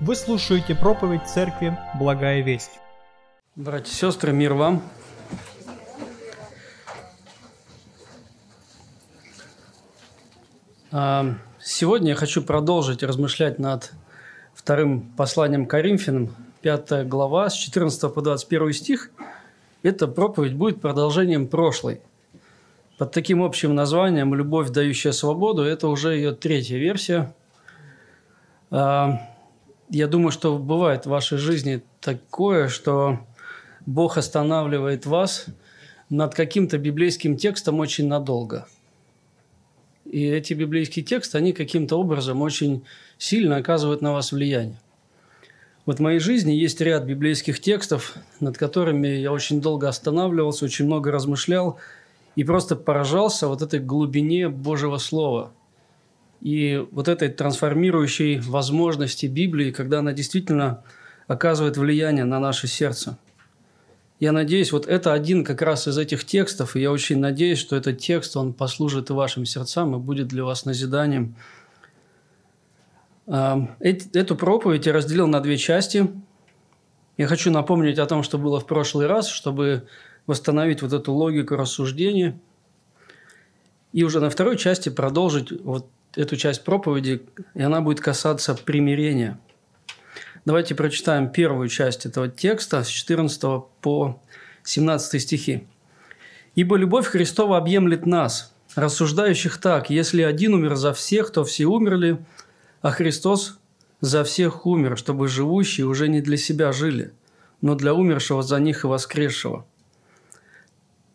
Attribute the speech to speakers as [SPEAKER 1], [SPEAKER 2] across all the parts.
[SPEAKER 1] Вы слушаете проповедь церкви «Благая весть».
[SPEAKER 2] Братья и сестры, мир вам. А, сегодня я хочу продолжить размышлять над вторым посланием Коринфянам, 5 глава, с 14 по 21 стих. Эта проповедь будет продолжением прошлой. Под таким общим названием «Любовь, дающая свободу» – это уже ее третья версия. Я думаю, что бывает в вашей жизни такое, что Бог останавливает вас над каким-то библейским текстом очень надолго – и эти библейские тексты, они каким-то образом очень сильно оказывают на вас влияние. Вот в моей жизни есть ряд библейских текстов, над которыми я очень долго останавливался, очень много размышлял и просто поражался вот этой глубине Божьего Слова и вот этой трансформирующей возможности Библии, когда она действительно оказывает влияние на наше сердце – я надеюсь, вот это один как раз из этих текстов, и я очень надеюсь, что этот текст, он послужит вашим сердцам, и будет для вас назиданием. Эту проповедь я разделил на две части. Я хочу напомнить о том, что было в прошлый раз, чтобы восстановить вот эту логику рассуждения. И уже на второй части продолжить вот эту часть проповеди, и она будет касаться примирения – Давайте прочитаем первую часть этого текста с 14 по 17 стихи. «Ибо любовь Христова объемлет нас, рассуждающих так, если один умер за всех, то все умерли, а Христос за всех умер, чтобы живущие уже не для себя жили, но для умершего за них и воскресшего.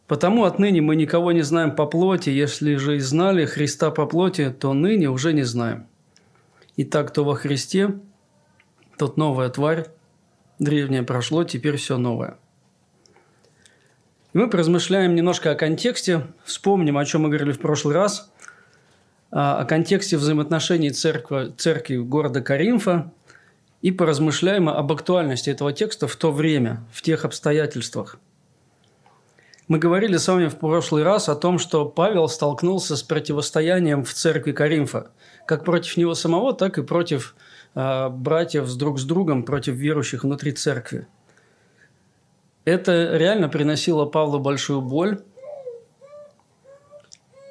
[SPEAKER 2] Потому отныне мы никого не знаем по плоти, если же и знали Христа по плоти, то ныне уже не знаем. Итак, кто во Христе – Тут новая тварь, древнее прошло, теперь все новое. И мы поразмышляем немножко о контексте, вспомним, о чем мы говорили в прошлый раз, а, о контексте взаимоотношений церкви, церкви города Каримфа и поразмышляем об актуальности этого текста в то время, в тех обстоятельствах. Мы говорили с вами в прошлый раз о том, что Павел столкнулся с противостоянием в церкви Каримфа, как против него самого, так и против а, братьев с друг с другом против верующих внутри церкви. Это реально приносило Павлу большую боль.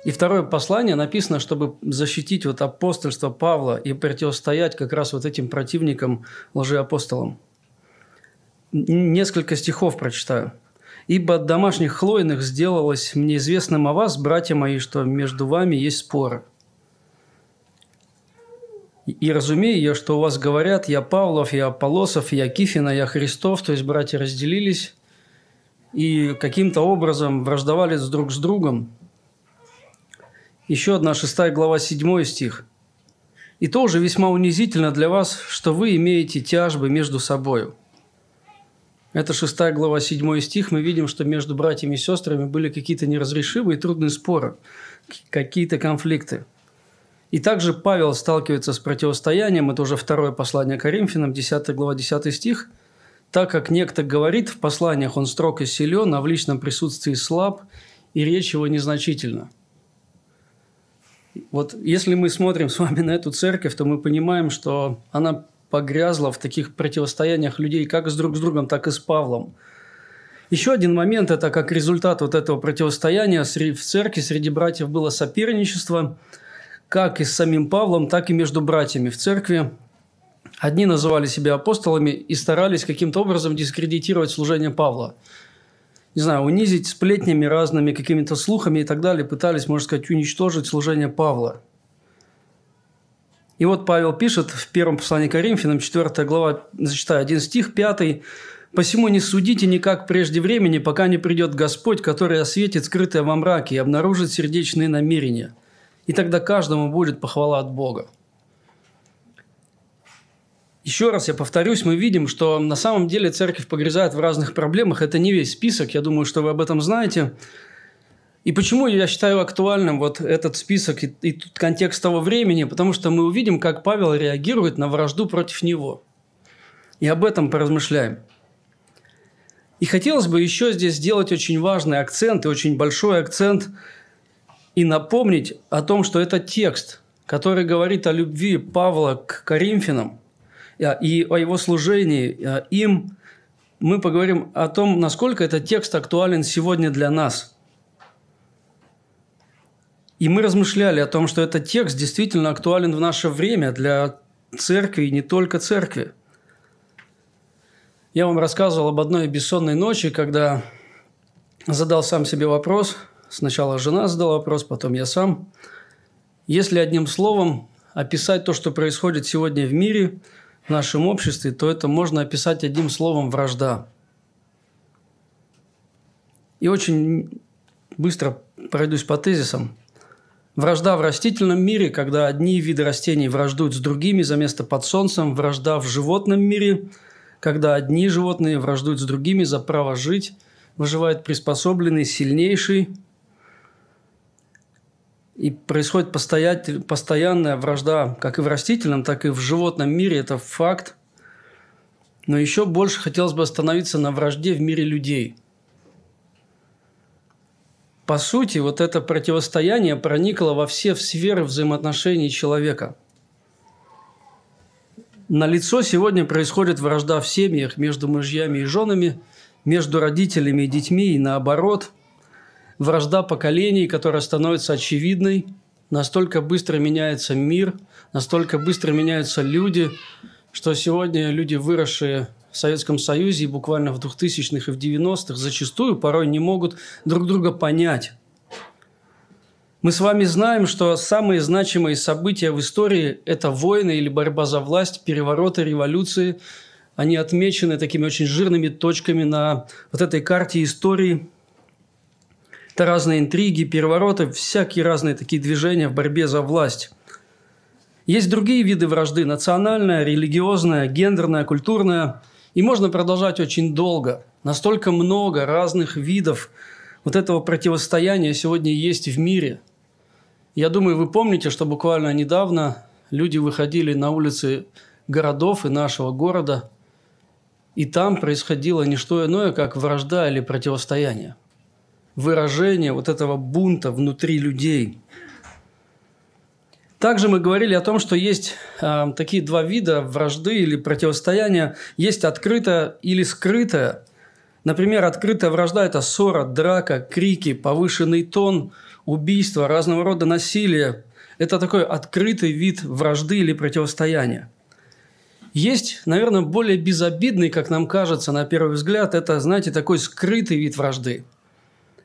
[SPEAKER 2] И второе послание написано, чтобы защитить вот апостольство Павла и противостоять как раз вот этим противникам, лжеапостолам. Несколько стихов прочитаю. «Ибо от домашних хлойных сделалось мне известным о вас, братья мои, что между вами есть споры. И разумею я, что у вас говорят, я Павлов, я Аполосов, я Кифина, я Христов, то есть братья разделились и каким-то образом враждовали друг с другом. Еще одна шестая глава, седьмой стих. «И тоже весьма унизительно для вас, что вы имеете тяжбы между собою». Это шестая глава, седьмой стих. Мы видим, что между братьями и сестрами были какие-то неразрешимые трудные споры, какие-то конфликты. И также Павел сталкивается с противостоянием, это уже второе послание Коринфянам, 10 глава, 10 стих, так как некто говорит, в посланиях он строг и силен, а в личном присутствии слаб, и речь его незначительна. Вот если мы смотрим с вами на эту церковь, то мы понимаем, что она погрязла в таких противостояниях людей как с друг с другом, так и с Павлом. Еще один момент – это как результат вот этого противостояния в церкви среди братьев было соперничество – как и с самим Павлом, так и между братьями в церкви. Одни называли себя апостолами и старались каким-то образом дискредитировать служение Павла. Не знаю, унизить сплетнями разными, какими-то слухами и так далее, пытались, можно сказать, уничтожить служение Павла. И вот Павел пишет в первом послании к Коринфянам, 4 глава, зачитаю один стих, 5. «Посему не судите никак прежде времени, пока не придет Господь, который осветит скрытое во мраке и обнаружит сердечные намерения и тогда каждому будет похвала от Бога. Еще раз я повторюсь, мы видим, что на самом деле церковь погрязает в разных проблемах. Это не весь список, я думаю, что вы об этом знаете. И почему я считаю актуальным вот этот список и, и контекст того времени? Потому что мы увидим, как Павел реагирует на вражду против него. И об этом поразмышляем. И хотелось бы еще здесь сделать очень важный акцент и очень большой акцент – и напомнить о том, что этот текст, который говорит о любви Павла к Коринфянам, и о его служении им, мы поговорим о том, насколько этот текст актуален сегодня для нас. И мы размышляли о том, что этот текст действительно актуален в наше время для церкви и не только церкви. Я вам рассказывал об одной бессонной ночи, когда задал сам себе вопрос. Сначала жена задала вопрос, потом я сам. Если одним словом описать то, что происходит сегодня в мире, в нашем обществе, то это можно описать одним словом «вражда». И очень быстро пройдусь по тезисам. Вражда в растительном мире, когда одни виды растений враждуют с другими за место под солнцем. Вражда в животном мире, когда одни животные враждуют с другими за право жить. Выживает приспособленный, сильнейший. И происходит постоянная вражда как и в растительном, так и в животном мире. Это факт. Но еще больше хотелось бы остановиться на вражде в мире людей – по сути, вот это противостояние проникло во все сферы взаимоотношений человека. На лицо сегодня происходит вражда в семьях между мужьями и женами, между родителями и детьми и наоборот. Вражда поколений, которая становится очевидной. Настолько быстро меняется мир, настолько быстро меняются люди, что сегодня люди, выросшие в Советском Союзе и буквально в 2000-х и в 90-х зачастую порой не могут друг друга понять. Мы с вами знаем, что самые значимые события в истории – это войны или борьба за власть, перевороты, революции. Они отмечены такими очень жирными точками на вот этой карте истории. Это разные интриги, перевороты, всякие разные такие движения в борьбе за власть. Есть другие виды вражды – национальная, религиозная, гендерная, культурная – и можно продолжать очень долго. Настолько много разных видов вот этого противостояния сегодня есть в мире. Я думаю, вы помните, что буквально недавно люди выходили на улицы городов и нашего города, и там происходило не что иное, как вражда или противостояние. Выражение вот этого бунта внутри людей – также мы говорили о том, что есть э, такие два вида вражды или противостояния. Есть открытая или скрытая. Например, открытая вражда – это ссора, драка, крики, повышенный тон, убийство, разного рода насилие. Это такой открытый вид вражды или противостояния. Есть, наверное, более безобидный, как нам кажется на первый взгляд, это, знаете, такой скрытый вид вражды.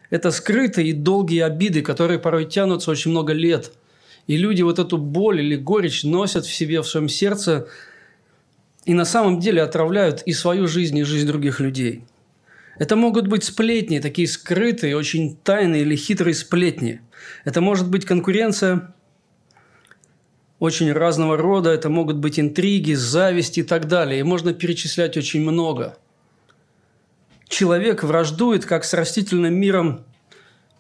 [SPEAKER 2] Это скрытые и долгие обиды, которые порой тянутся очень много лет – и люди вот эту боль или горечь носят в себе, в своем сердце, и на самом деле отравляют и свою жизнь, и жизнь других людей. Это могут быть сплетни, такие скрытые, очень тайные или хитрые сплетни. Это может быть конкуренция очень разного рода, это могут быть интриги, зависть и так далее. И можно перечислять очень много. Человек враждует как с растительным миром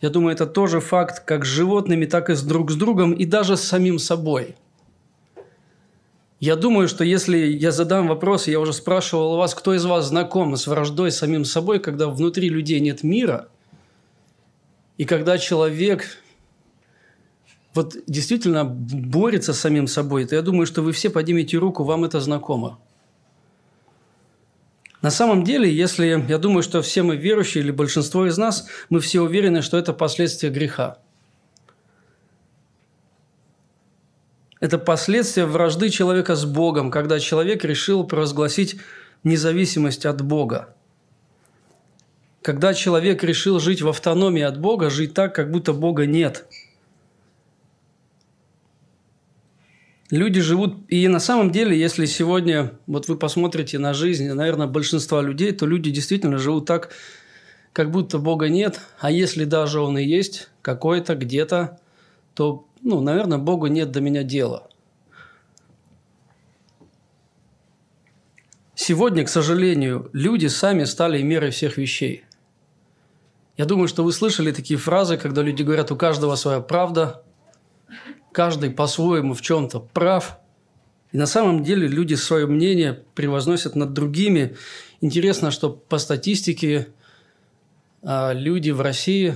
[SPEAKER 2] я думаю, это тоже факт как с животными, так и с друг с другом, и даже с самим собой. Я думаю, что если я задам вопрос, я уже спрашивал у вас, кто из вас знаком с враждой самим собой, когда внутри людей нет мира, и когда человек вот действительно борется с самим собой, то я думаю, что вы все поднимете руку, вам это знакомо. На самом деле, если я думаю, что все мы верующие или большинство из нас, мы все уверены, что это последствия греха. Это последствия вражды человека с Богом, когда человек решил провозгласить независимость от Бога. Когда человек решил жить в автономии от Бога, жить так, как будто Бога нет – Люди живут, и на самом деле, если сегодня, вот вы посмотрите на жизнь, наверное, большинства людей, то люди действительно живут так, как будто Бога нет, а если даже Он и есть какой-то где-то, то, ну, наверное, Богу нет до меня дела. Сегодня, к сожалению, люди сами стали мерой всех вещей. Я думаю, что вы слышали такие фразы, когда люди говорят, у каждого своя правда, каждый по-своему в чем-то прав. И на самом деле люди свое мнение превозносят над другими. Интересно, что по статистике а, люди в России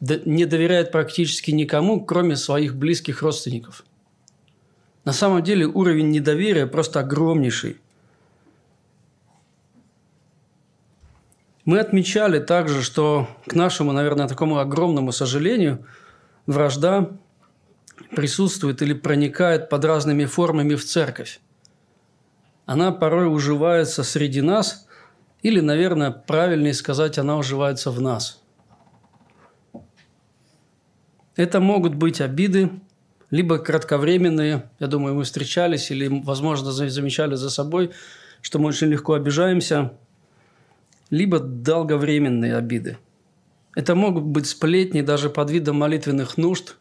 [SPEAKER 2] не доверяют практически никому, кроме своих близких родственников. На самом деле уровень недоверия просто огромнейший. Мы отмечали также, что к нашему, наверное, такому огромному сожалению, вражда присутствует или проникает под разными формами в церковь. Она порой уживается среди нас, или, наверное, правильнее сказать, она уживается в нас. Это могут быть обиды, либо кратковременные. Я думаю, мы встречались или, возможно, замечали за собой, что мы очень легко обижаемся, либо долговременные обиды. Это могут быть сплетни даже под видом молитвенных нужд.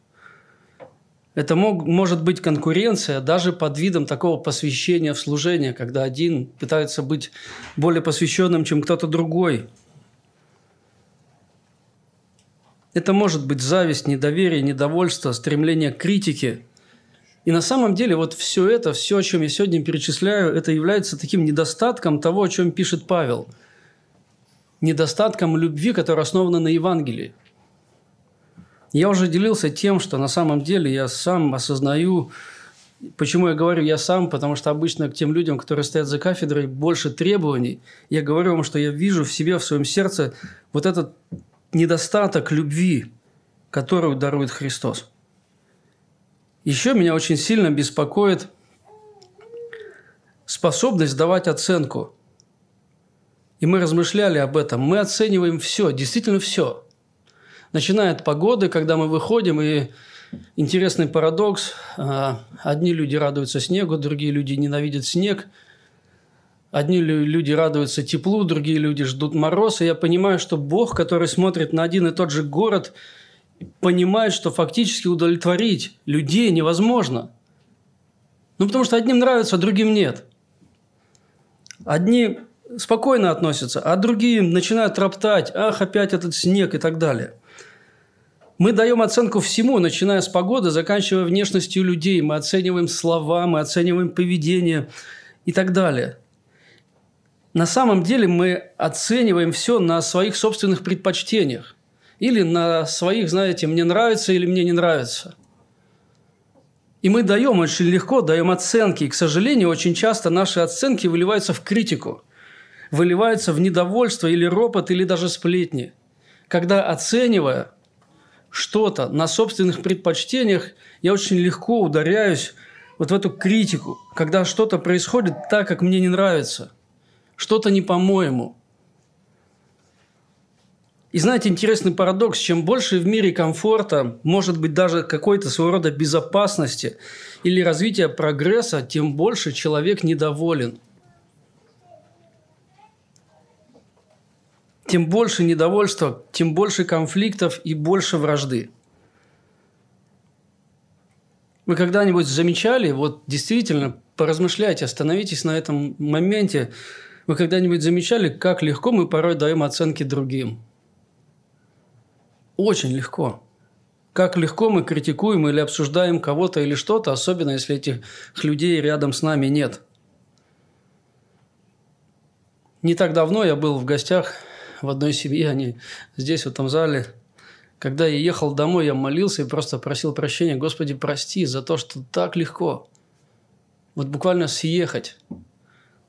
[SPEAKER 2] Это мог, может быть конкуренция даже под видом такого посвящения в служение, когда один пытается быть более посвященным, чем кто-то другой. Это может быть зависть, недоверие, недовольство, стремление к критике. И на самом деле вот все это, все, о чем я сегодня перечисляю, это является таким недостатком того, о чем пишет Павел. Недостатком любви, которая основана на Евангелии. Я уже делился тем, что на самом деле я сам осознаю, Почему я говорю «я сам»? Потому что обычно к тем людям, которые стоят за кафедрой, больше требований. Я говорю вам, что я вижу в себе, в своем сердце вот этот недостаток любви, которую дарует Христос. Еще меня очень сильно беспокоит способность давать оценку. И мы размышляли об этом. Мы оцениваем все, действительно все. Начиная от погоды, когда мы выходим, и интересный парадокс. А, одни люди радуются снегу, другие люди ненавидят снег – Одни люди радуются теплу, другие люди ждут мороз. И я понимаю, что Бог, который смотрит на один и тот же город, понимает, что фактически удовлетворить людей невозможно. Ну, потому что одним нравится, а другим нет. Одни спокойно относятся, а другие начинают роптать, ах, опять этот снег и так далее. Мы даем оценку всему, начиная с погоды, заканчивая внешностью людей. Мы оцениваем слова, мы оцениваем поведение и так далее – на самом деле мы оцениваем все на своих собственных предпочтениях. Или на своих, знаете, мне нравится или мне не нравится. И мы даем очень легко, даем оценки. И, к сожалению, очень часто наши оценки выливаются в критику, выливаются в недовольство или ропот, или даже сплетни. Когда оценивая что-то на собственных предпочтениях, я очень легко ударяюсь вот в эту критику, когда что-то происходит так, как мне не нравится – что-то не по-моему. И знаете, интересный парадокс, чем больше в мире комфорта, может быть даже какой-то своего рода безопасности или развития прогресса, тем больше человек недоволен. Тем больше недовольства, тем больше конфликтов и больше вражды. Вы когда-нибудь замечали, вот действительно, поразмышляйте, остановитесь на этом моменте, вы когда-нибудь замечали, как легко мы порой даем оценки другим? Очень легко. Как легко мы критикуем или обсуждаем кого-то или что-то, особенно если этих людей рядом с нами нет. Не так давно я был в гостях в одной семье, они здесь, в этом зале. Когда я ехал домой, я молился и просто просил прощения. Господи, прости за то, что так легко. Вот буквально съехать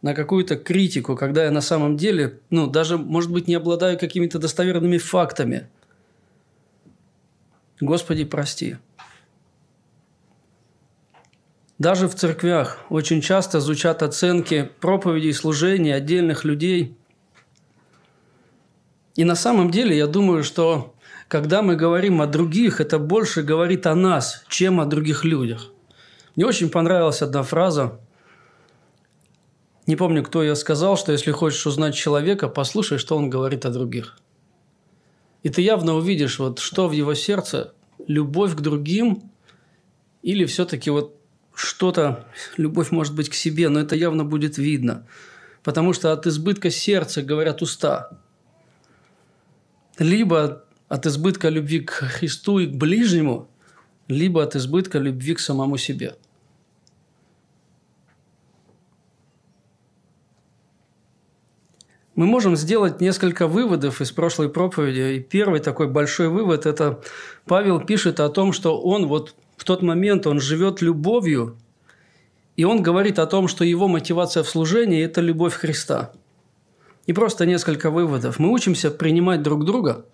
[SPEAKER 2] на какую-то критику, когда я на самом деле, ну, даже, может быть, не обладаю какими-то достоверными фактами. Господи, прости. Даже в церквях очень часто звучат оценки проповедей, служений отдельных людей. И на самом деле я думаю, что когда мы говорим о других, это больше говорит о нас, чем о других людях. Мне очень понравилась одна фраза – не помню, кто я сказал, что если хочешь узнать человека, послушай, что он говорит о других. И ты явно увидишь, вот что в его сердце, любовь к другим или все-таки вот что-то, любовь может быть к себе, но это явно будет видно. Потому что от избытка сердца говорят уста. Либо от избытка любви к Христу и к ближнему, либо от избытка любви к самому себе – Мы можем сделать несколько выводов из прошлой проповеди. И первый такой большой вывод – это Павел пишет о том, что он вот в тот момент он живет любовью И он говорит о том, что его мотивация в служении – это любовь Христа. И просто несколько выводов. Мы учимся принимать друг друга,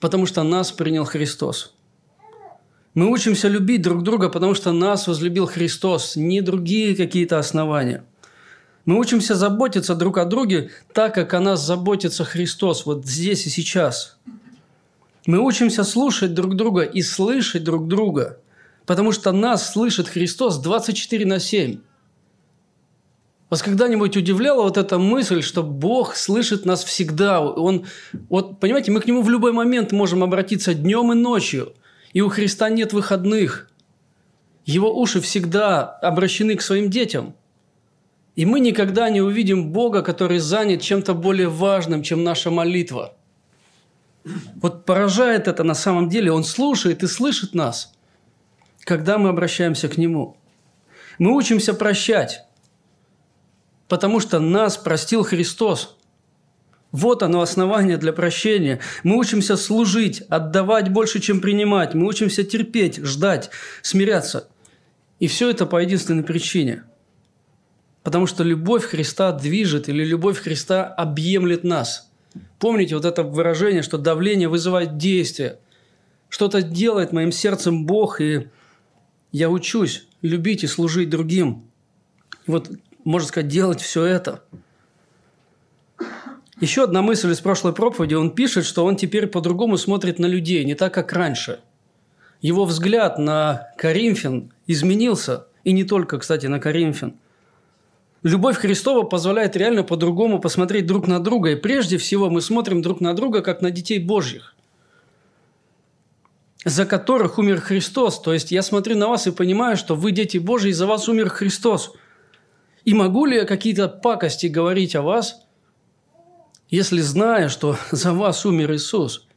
[SPEAKER 2] потому что нас принял Христос. Мы учимся любить друг друга, потому что нас возлюбил Христос, не другие какие-то основания. Мы учимся заботиться друг о друге так, как о нас заботится Христос, вот здесь и сейчас. Мы учимся слушать друг друга и слышать друг друга, потому что нас слышит Христос 24 на 7. Вас когда-нибудь удивляла вот эта мысль, что Бог слышит нас всегда? Он, вот, понимаете, мы к Нему в любой момент можем обратиться днем и ночью, и у Христа нет выходных. Его уши всегда обращены к своим детям. И мы никогда не увидим Бога, который занят чем-то более важным, чем наша молитва. Вот поражает это на самом деле. Он слушает и слышит нас, когда мы обращаемся к Нему. Мы учимся прощать, потому что нас простил Христос. Вот оно основание для прощения. Мы учимся служить, отдавать больше, чем принимать. Мы учимся терпеть, ждать, смиряться. И все это по единственной причине – Потому что любовь Христа движет или любовь Христа объемлет нас. Помните вот это выражение, что давление вызывает действие. Что-то делает моим сердцем Бог, и я учусь любить и служить другим. Вот, можно сказать, делать все это. Еще одна мысль из прошлой проповеди. Он пишет, что он теперь по-другому смотрит на людей, не так, как раньше. Его взгляд на Коринфян изменился, и не только, кстати, на Коринфян – Любовь Христова позволяет реально по-другому посмотреть друг на друга. И прежде всего мы смотрим друг на друга, как на детей Божьих, за которых умер Христос. То есть я смотрю на вас и понимаю, что вы дети Божьи, и за вас умер Христос. И могу ли я какие-то пакости говорить о вас, если знаю, что за вас умер Иисус?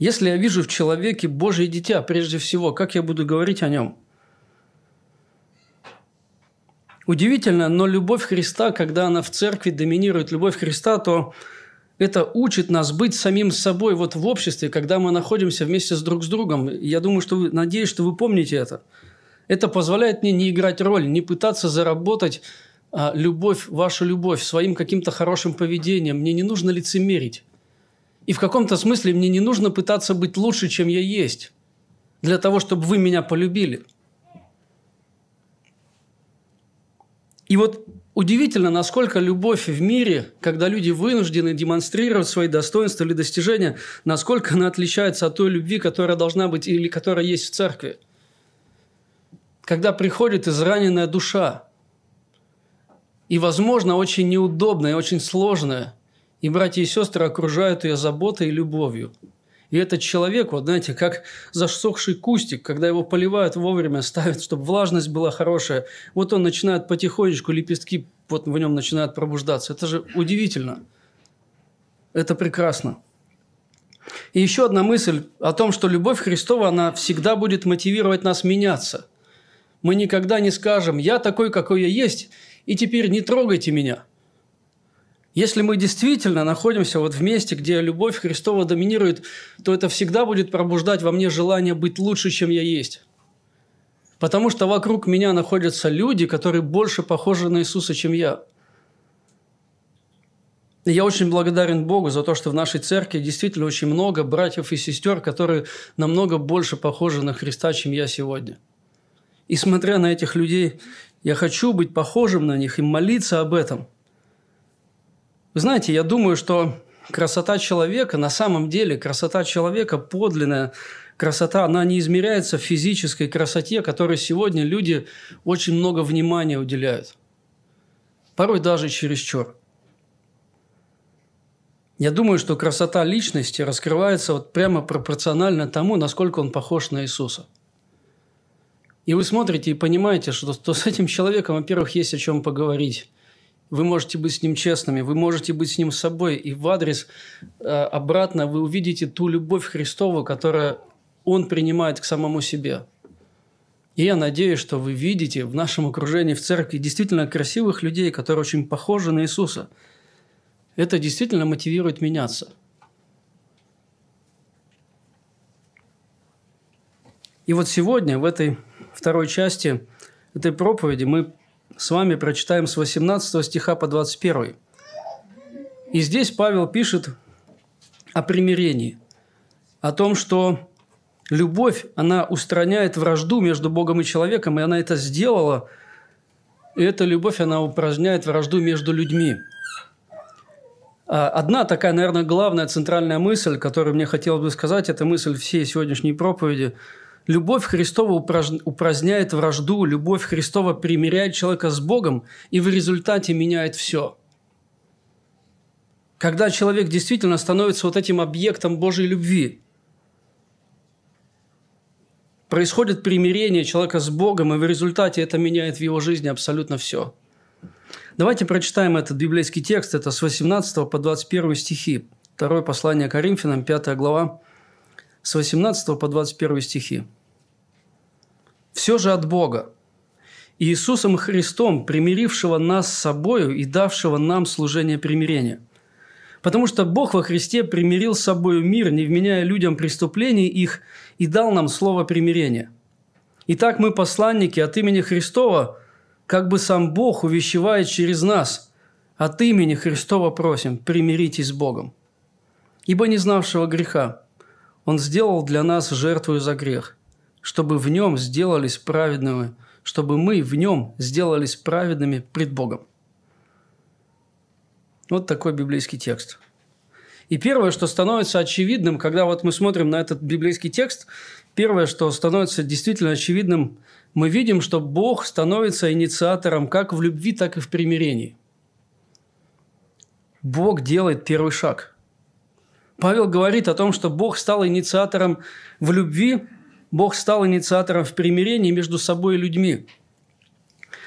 [SPEAKER 2] Если я вижу в человеке Божье дитя, прежде всего, как я буду говорить о нем? Удивительно, но любовь Христа, когда она в церкви доминирует любовь Христа, то это учит нас быть самим собой вот в обществе, когда мы находимся вместе с друг с другом. Я думаю, что вы, надеюсь, что вы помните это. Это позволяет мне не играть роль, не пытаться заработать а, любовь, вашу любовь своим каким-то хорошим поведением. Мне не нужно лицемерить. И в каком-то смысле мне не нужно пытаться быть лучше, чем я есть, для того, чтобы вы меня полюбили. И вот удивительно, насколько любовь в мире, когда люди вынуждены демонстрировать свои достоинства или достижения, насколько она отличается от той любви, которая должна быть или которая есть в церкви. Когда приходит израненная душа, и, возможно, очень неудобная, очень сложная – и братья и сестры окружают ее заботой и любовью. И этот человек, вот знаете, как засохший кустик, когда его поливают вовремя, ставят, чтобы влажность была хорошая, вот он начинает потихонечку, лепестки вот в нем начинают пробуждаться. Это же удивительно. Это прекрасно. И еще одна мысль о том, что любовь Христова, она всегда будет мотивировать нас меняться. Мы никогда не скажем «я такой, какой я есть, и теперь не трогайте меня». Если мы действительно находимся вот в месте, где любовь Христова доминирует, то это всегда будет пробуждать во мне желание быть лучше, чем я есть. Потому что вокруг меня находятся люди, которые больше похожи на Иисуса, чем я. И я очень благодарен Богу за то, что в нашей церкви действительно очень много братьев и сестер, которые намного больше похожи на Христа, чем я сегодня. И смотря на этих людей, я хочу быть похожим на них и молиться об этом – вы знаете, я думаю, что красота человека, на самом деле красота человека, подлинная красота, она не измеряется в физической красоте, которой сегодня люди очень много внимания уделяют. Порой даже чересчур. Я думаю, что красота личности раскрывается вот прямо пропорционально тому, насколько он похож на Иисуса. И вы смотрите и понимаете, что, что с этим человеком, во-первых, есть о чем поговорить. Вы можете быть с ним честными, вы можете быть с ним собой. И в адрес э, обратно вы увидите ту любовь Христову, которую он принимает к самому себе. И я надеюсь, что вы видите в нашем окружении в церкви действительно красивых людей, которые очень похожи на Иисуса. Это действительно мотивирует меняться. И вот сегодня, в этой второй части этой проповеди, мы с вами прочитаем с 18 стиха по 21. И здесь Павел пишет о примирении, о том, что любовь, она устраняет вражду между Богом и человеком, и она это сделала, и эта любовь, она упраздняет вражду между людьми. А одна такая, наверное, главная центральная мысль, которую мне хотелось бы сказать, это мысль всей сегодняшней проповеди. Любовь Христова упраздняет вражду, любовь Христова примиряет человека с Богом и в результате меняет все. Когда человек действительно становится вот этим объектом Божьей любви, происходит примирение человека с Богом, и в результате это меняет в его жизни абсолютно все – Давайте прочитаем этот библейский текст. Это с 18 по 21 стихи. Второе послание Коринфянам, 5 глава, с 18 по 21 стихи. «Все же от Бога, Иисусом Христом, примирившего нас с собою и давшего нам служение примирения. Потому что Бог во Христе примирил с собою мир, не вменяя людям преступлений их, и дал нам слово примирения. Итак, мы посланники от имени Христова – как бы сам Бог увещевает через нас. От имени Христова просим, примиритесь с Богом. Ибо не знавшего греха Он сделал для нас жертву за грех, чтобы в нем сделались праведными, чтобы мы в нем сделались праведными пред Богом. Вот такой библейский текст. И первое, что становится очевидным, когда вот мы смотрим на этот библейский текст, первое, что становится действительно очевидным – мы видим, что Бог становится инициатором как в любви, так и в примирении. Бог делает первый шаг. Павел говорит о том, что Бог стал инициатором в любви, Бог стал инициатором в примирении между собой и людьми.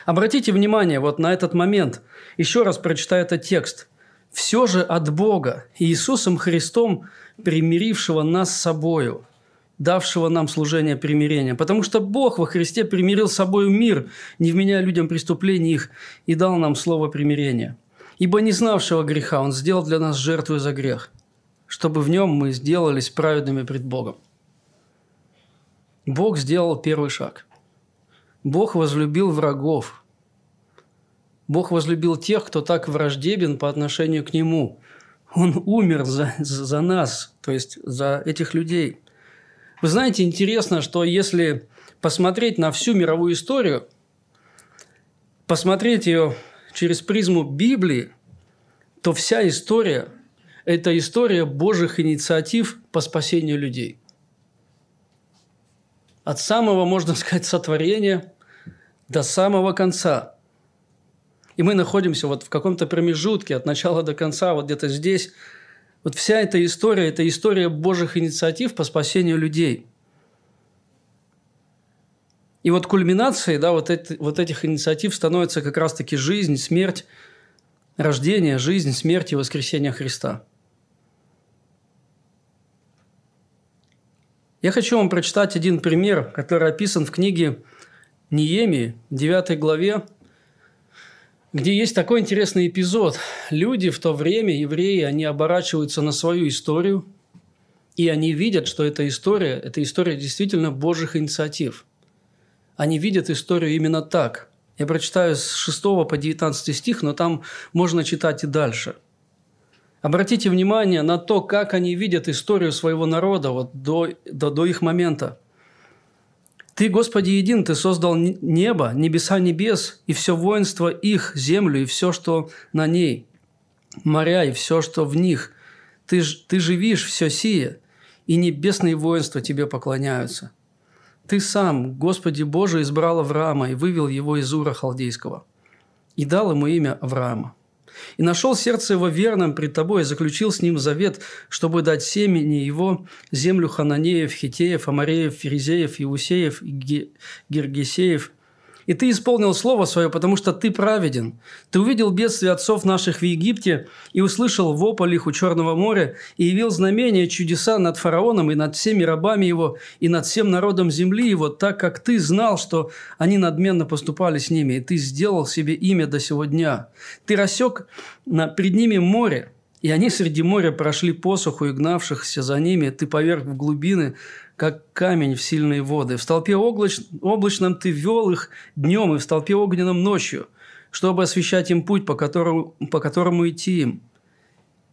[SPEAKER 2] Обратите внимание вот на этот момент. Еще раз прочитаю этот текст. «Все же от Бога, Иисусом Христом, примирившего нас с собою, давшего нам служение примирения. Потому что Бог во Христе примирил с собой мир, не вменяя людям преступлений их, и дал нам слово примирения. Ибо не знавшего греха Он сделал для нас жертву за грех, чтобы в нем мы сделались праведными пред Богом. Бог сделал первый шаг. Бог возлюбил врагов. Бог возлюбил тех, кто так враждебен по отношению к Нему. Он умер за, за нас, то есть за этих людей – вы знаете, интересно, что если посмотреть на всю мировую историю, посмотреть ее через призму Библии, то вся история – это история Божьих инициатив по спасению людей. От самого, можно сказать, сотворения до самого конца. И мы находимся вот в каком-то промежутке от начала до конца, вот где-то здесь – вот вся эта история – это история Божьих инициатив по спасению людей. И вот кульминацией да, вот, эти, вот этих инициатив становится как раз-таки жизнь, смерть, рождение, жизнь, смерть и воскресение Христа. Я хочу вам прочитать один пример, который описан в книге Ниемии, 9 главе, где есть такой интересный эпизод. Люди в то время, евреи, они оборачиваются на свою историю, и они видят, что эта история – это история действительно Божьих инициатив. Они видят историю именно так. Я прочитаю с 6 по 19 стих, но там можно читать и дальше. Обратите внимание на то, как они видят историю своего народа вот до, до, до их момента – ты, Господи, един, Ты создал небо, небеса небес, и все воинство их, землю, и все, что на ней, моря, и все, что в них. Ты, ты живишь все сие, и небесные воинства Тебе поклоняются. Ты сам, Господи Боже, избрал Авраама и вывел его из Ура Халдейского, и дал ему имя Авраама. И нашел сердце его верным пред тобой, и заключил с ним завет, чтобы дать семени его землю Хананеев, Хитеев, Амареев, Ферезеев, Иусеев, Гергесеев и ты исполнил слово свое, потому что ты праведен. Ты увидел бедствие отцов наших в Египте и услышал вопль их у Черного моря и явил знамения чудеса над фараоном и над всеми рабами его и над всем народом земли его, так как ты знал, что они надменно поступали с ними, и ты сделал себе имя до сего дня. Ты рассек пред ними море, и они среди моря прошли посуху и гнавшихся за ними, ты поверг в глубины как камень в сильные воды. В столпе облач... облачном ты вел их днем и в столпе огненном ночью, чтобы освещать им путь, по которому, по которому идти им.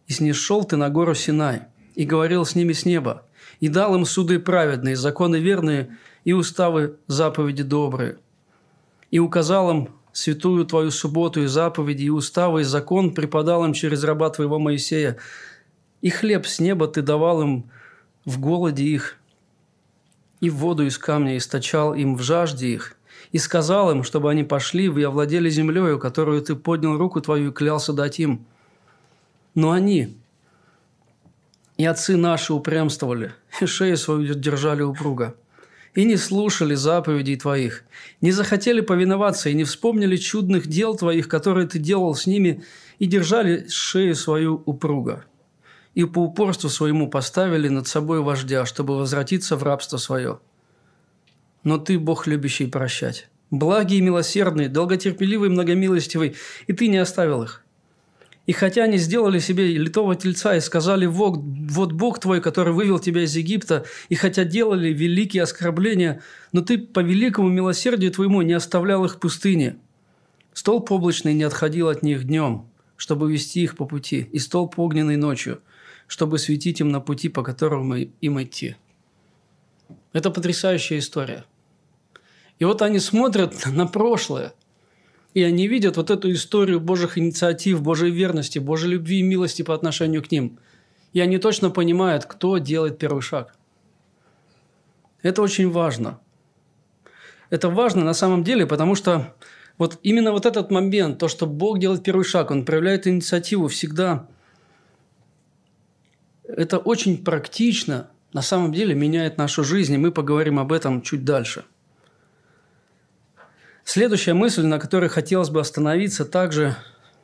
[SPEAKER 2] И снишел ты на гору Синай, и говорил с ними с неба, и дал им суды праведные, законы верные и уставы заповеди добрые. И указал им святую твою субботу и заповеди, и уставы, и закон преподал им через раба твоего Моисея. И хлеб с неба ты давал им в голоде их, и воду из камня источал им в жажде их, и сказал им, чтобы они пошли и овладели землею, которую ты поднял руку твою и клялся дать им. Но они и отцы наши упрямствовали, и шею свою держали упруга, и не слушали заповедей твоих, не захотели повиноваться и не вспомнили чудных дел твоих, которые ты делал с ними, и держали шею свою упруга и по упорству своему поставили над собой вождя, чтобы возвратиться в рабство свое. Но ты, Бог, любящий прощать, благий и милосердный, долготерпеливый, многомилостивый, и ты не оставил их. И хотя они сделали себе литого тельца и сказали, вот, вот Бог твой, который вывел тебя из Египта, и хотя делали великие оскорбления, но ты по великому милосердию твоему не оставлял их в пустыне. Столб облачный не отходил от них днем, чтобы вести их по пути, и столб огненный ночью – чтобы светить им на пути, по которому им идти. Это потрясающая история. И вот они смотрят на прошлое, и они видят вот эту историю Божьих инициатив, Божьей верности, Божьей любви и милости по отношению к ним. И они точно понимают, кто делает первый шаг. Это очень важно. Это важно на самом деле, потому что вот именно вот этот момент, то, что Бог делает первый шаг, Он проявляет инициативу всегда это очень практично, на самом деле меняет нашу жизнь, и мы поговорим об этом чуть дальше. Следующая мысль, на которой хотелось бы остановиться, также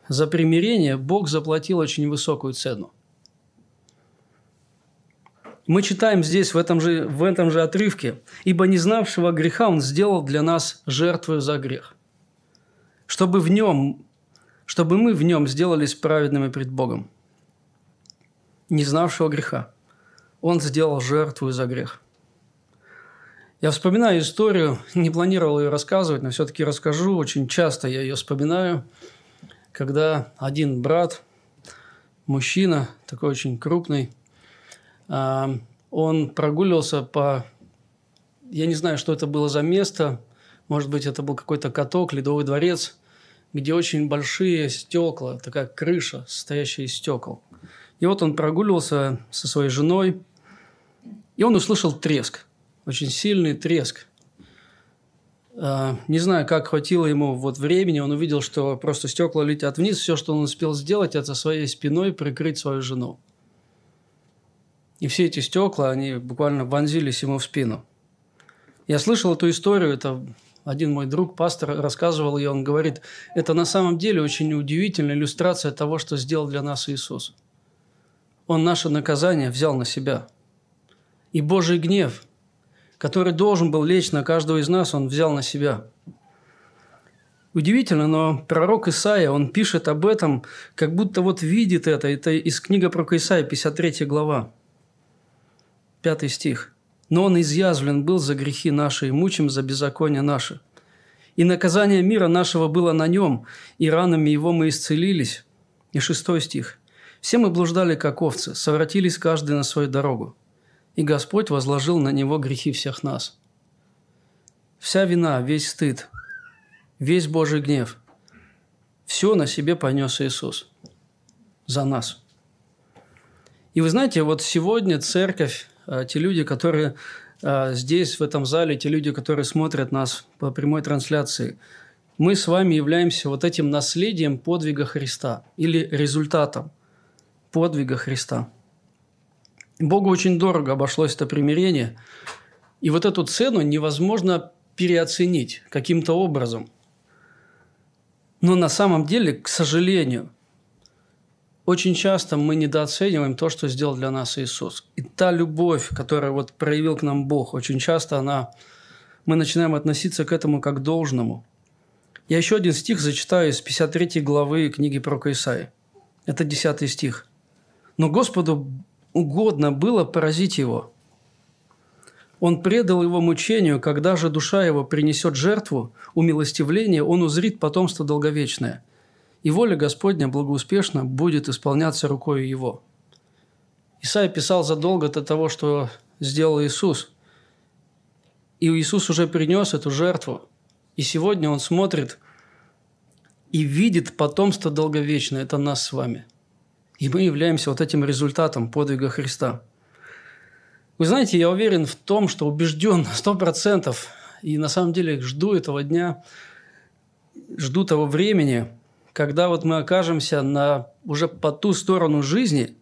[SPEAKER 2] за примирение Бог заплатил очень высокую цену. Мы читаем здесь, в этом же, в этом же отрывке, «Ибо не знавшего греха Он сделал для нас жертву за грех, чтобы, в нем, чтобы мы в нем сделались праведными пред Богом» не знавшего греха. Он сделал жертву за грех. Я вспоминаю историю, не планировал ее рассказывать, но все-таки расскажу. Очень часто я ее вспоминаю, когда один брат, мужчина, такой очень крупный, а, он прогуливался по... Я не знаю, что это было за место. Может быть, это был какой-то каток, ледовый дворец, где очень большие стекла, такая крыша, состоящая из стекол. И вот он прогуливался со своей женой, и он услышал треск, очень сильный треск. А, не знаю, как хватило ему вот времени, он увидел, что просто стекла летят вниз. Все, что он успел сделать, это своей спиной прикрыть свою жену. И все эти стекла, они буквально вонзились ему в спину. Я слышал эту историю, это один мой друг, пастор, рассказывал ее, он говорит, это на самом деле очень удивительная иллюстрация того, что сделал для нас Иисус – он наше наказание взял на себя. И Божий гнев, который должен был лечь на каждого из нас, он взял на себя. Удивительно, но пророк Исаия, он пишет об этом, как будто вот видит это. Это из книги про Исаия, 53 глава, 5 стих. «Но он изъязвлен был за грехи наши, и мучим за беззаконие наши. И наказание мира нашего было на нем, и ранами его мы исцелились». И шестой стих. Все мы блуждали, как овцы, совратились каждый на свою дорогу. И Господь возложил на него грехи всех нас. Вся вина, весь стыд, весь Божий гнев – все на себе понес Иисус за нас. И вы знаете, вот сегодня церковь, а, те люди, которые а, здесь, в этом зале, те люди, которые смотрят нас по прямой трансляции, мы с вами являемся вот этим наследием подвига Христа или результатом – подвига Христа. Богу очень дорого обошлось это примирение, и вот эту цену невозможно переоценить каким-то образом. Но на самом деле, к сожалению, очень часто мы недооцениваем то, что сделал для нас Иисус. И та любовь, которую вот проявил к нам Бог, очень часто она, мы начинаем относиться к этому как к должному. Я еще один стих зачитаю из 53 главы книги про Исаии. Это 10 стих. Но Господу угодно было поразить его. Он предал его мучению, когда же душа его принесет жертву, умилостивление, он узрит потомство долговечное. И воля Господня благоуспешно будет исполняться рукой его». Исаия писал задолго до того, что сделал Иисус. И Иисус уже принес эту жертву. И сегодня Он смотрит и видит потомство долговечное. Это нас с вами. И мы являемся вот этим результатом подвига Христа. Вы знаете, я уверен в том, что убежден на сто процентов, и на самом деле жду этого дня, жду того времени, когда вот мы окажемся на уже по ту сторону жизни –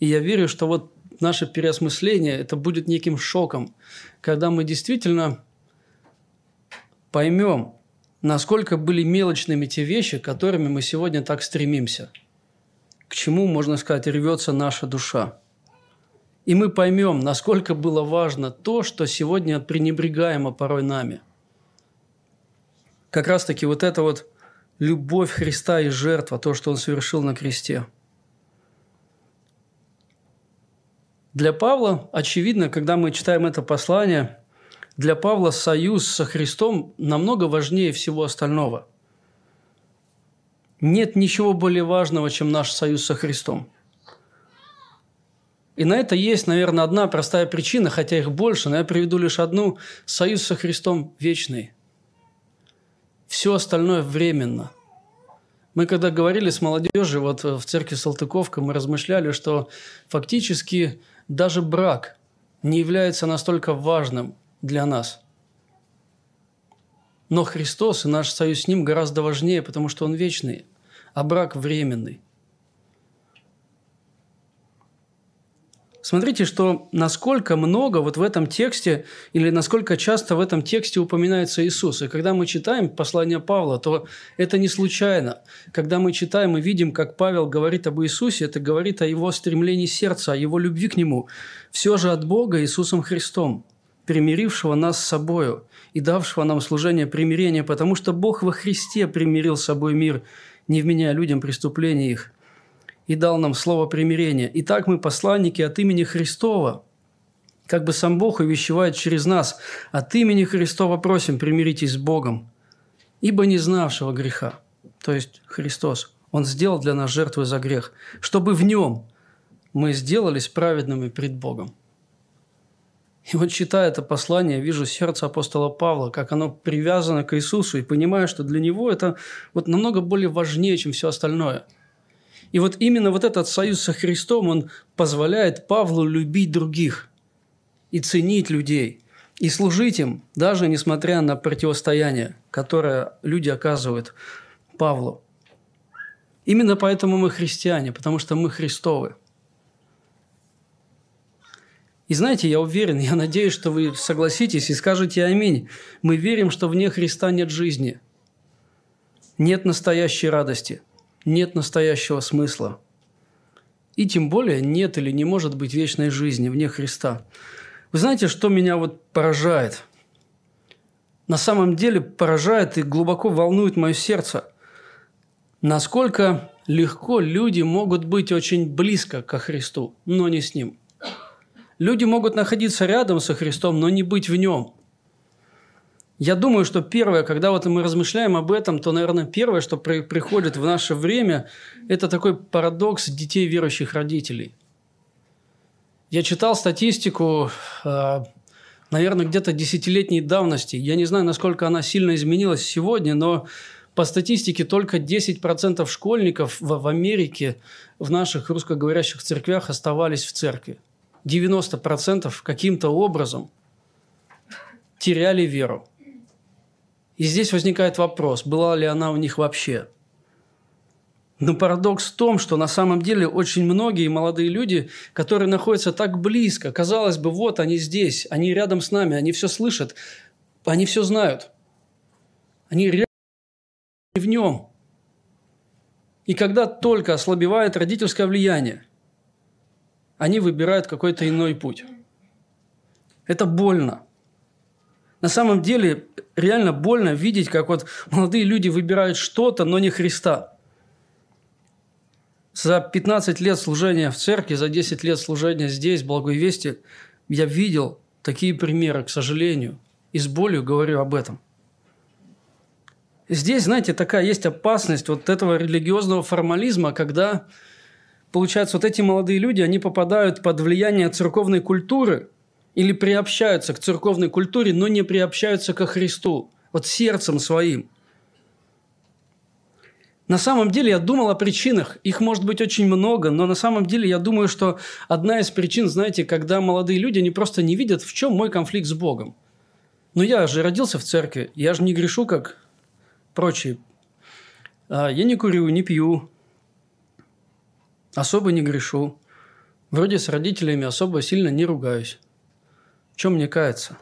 [SPEAKER 2] и я верю, что вот наше переосмысление, это будет неким шоком, когда мы действительно поймем, насколько были мелочными те вещи, которыми мы сегодня так стремимся. К чему, можно сказать, рвется наша душа. И мы поймем, насколько было важно то, что сегодня пренебрегаемо порой нами. Как раз-таки вот эта вот любовь Христа и жертва, то, что Он совершил на кресте – Для Павла, очевидно, когда мы читаем это послание, для Павла союз со Христом намного важнее всего остального. Нет ничего более важного, чем наш союз со Христом. И на это есть, наверное, одна простая причина, хотя их больше, но я приведу лишь одну. Союз со Христом вечный. Все остальное временно – мы когда говорили с молодежью, вот в церкви Салтыковка, мы размышляли, что фактически даже брак не является настолько важным для нас. Но Христос и наш союз с Ним гораздо важнее, потому что Он вечный, а брак временный. Смотрите, что насколько много вот в этом тексте или насколько часто в этом тексте упоминается Иисус. И когда мы читаем послание Павла, то это не случайно. Когда мы читаем и видим, как Павел говорит об Иисусе, это говорит о его стремлении сердца, о его любви к Нему. Все же от Бога Иисусом Христом, примирившего нас с собою и давшего нам служение примирения, потому что Бог во Христе примирил с собой мир, не вменяя людям преступления их – и дал нам слово примирения. Итак, мы посланники от имени Христова, как бы сам Бог увещевает через нас. От имени Христова просим, примиритесь с Богом, ибо не знавшего греха, то есть Христос, Он сделал для нас жертву за грех, чтобы в Нем мы сделались праведными пред Богом. И вот читая это послание, вижу сердце апостола Павла, как оно привязано к Иисусу, и понимаю, что для него это вот намного более важнее, чем все остальное – и вот именно вот этот союз со Христом, он позволяет Павлу любить других и ценить людей, и служить им, даже несмотря на противостояние, которое люди оказывают Павлу. Именно поэтому мы христиане, потому что мы Христовы. И знаете, я уверен, я надеюсь, что вы согласитесь и скажете «Аминь». Мы верим, что вне Христа нет жизни, нет настоящей радости – нет настоящего смысла. И тем более нет или не может быть вечной жизни вне Христа. Вы знаете, что меня вот поражает? На самом деле поражает и глубоко волнует мое сердце. Насколько легко люди могут быть очень близко ко Христу, но не с Ним. Люди могут находиться рядом со Христом, но не быть в Нем – я думаю, что первое, когда вот мы размышляем об этом, то, наверное, первое, что при, приходит в наше время, это такой парадокс детей верующих родителей. Я читал статистику, э, наверное, где-то десятилетней давности. Я не знаю, насколько она сильно изменилась сегодня, но по статистике только 10% школьников в, в Америке в наших русскоговорящих церквях оставались в церкви. 90% каким-то образом теряли веру. И здесь возникает вопрос, была ли она у них вообще. Но парадокс в том, что на самом деле очень многие молодые люди, которые находятся так близко, казалось бы, вот они здесь, они рядом с нами, они все слышат, они все знают. Они реально в нем. И когда только ослабевает родительское влияние, они выбирают какой-то иной путь. Это больно. На самом деле реально больно видеть, как вот молодые люди выбирают что-то, но не Христа. За 15 лет служения в церкви, за 10 лет служения здесь, в Благой Вести, я видел, такие примеры, к сожалению. И с болью говорю об этом. Здесь, знаете, такая есть опасность вот этого религиозного формализма, когда, получается, вот эти молодые люди, они попадают под влияние церковной культуры или приобщаются к церковной культуре, но не приобщаются ко Христу, вот сердцем своим – на самом деле я думал о причинах. Их может быть очень много, но на самом деле я думаю, что одна из причин, знаете, когда молодые люди, они просто не видят, в чем мой конфликт с Богом. Но я же родился в церкви, я же не грешу, как прочие. А, я не курю, не пью, особо не грешу. Вроде с родителями особо сильно не ругаюсь. В чем мне каяться?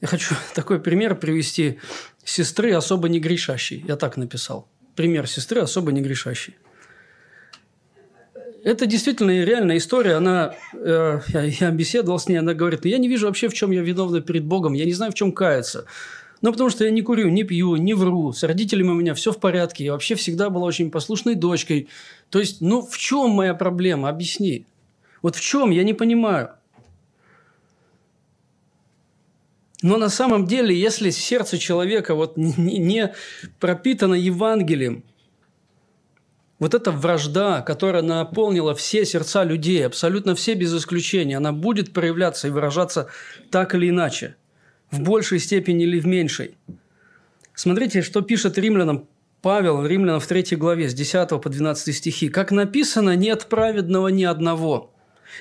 [SPEAKER 2] Я хочу такой пример привести сестры особо не грешащей. Я так написал пример сестры особо не грешащей. Это действительно реальная история. Она, э, я, я беседовал с ней, она говорит, я не вижу вообще, в чем я виновна перед Богом, я не знаю, в чем каяться. Ну, потому что я не курю, не пью, не вру. С родителями у меня все в порядке. Я вообще всегда была очень послушной дочкой. То есть, ну, в чем моя проблема? Объясни. Вот в чем? Я не понимаю. Но на самом деле, если сердце человека вот не пропитано Евангелием, вот эта вражда, которая наполнила все сердца людей, абсолютно все без исключения, она будет проявляться и выражаться так или иначе, в большей степени или в меньшей. Смотрите, что пишет римлянам Павел, римлянам в 3 главе, с 10 по 12 стихи. «Как написано, нет праведного ни одного,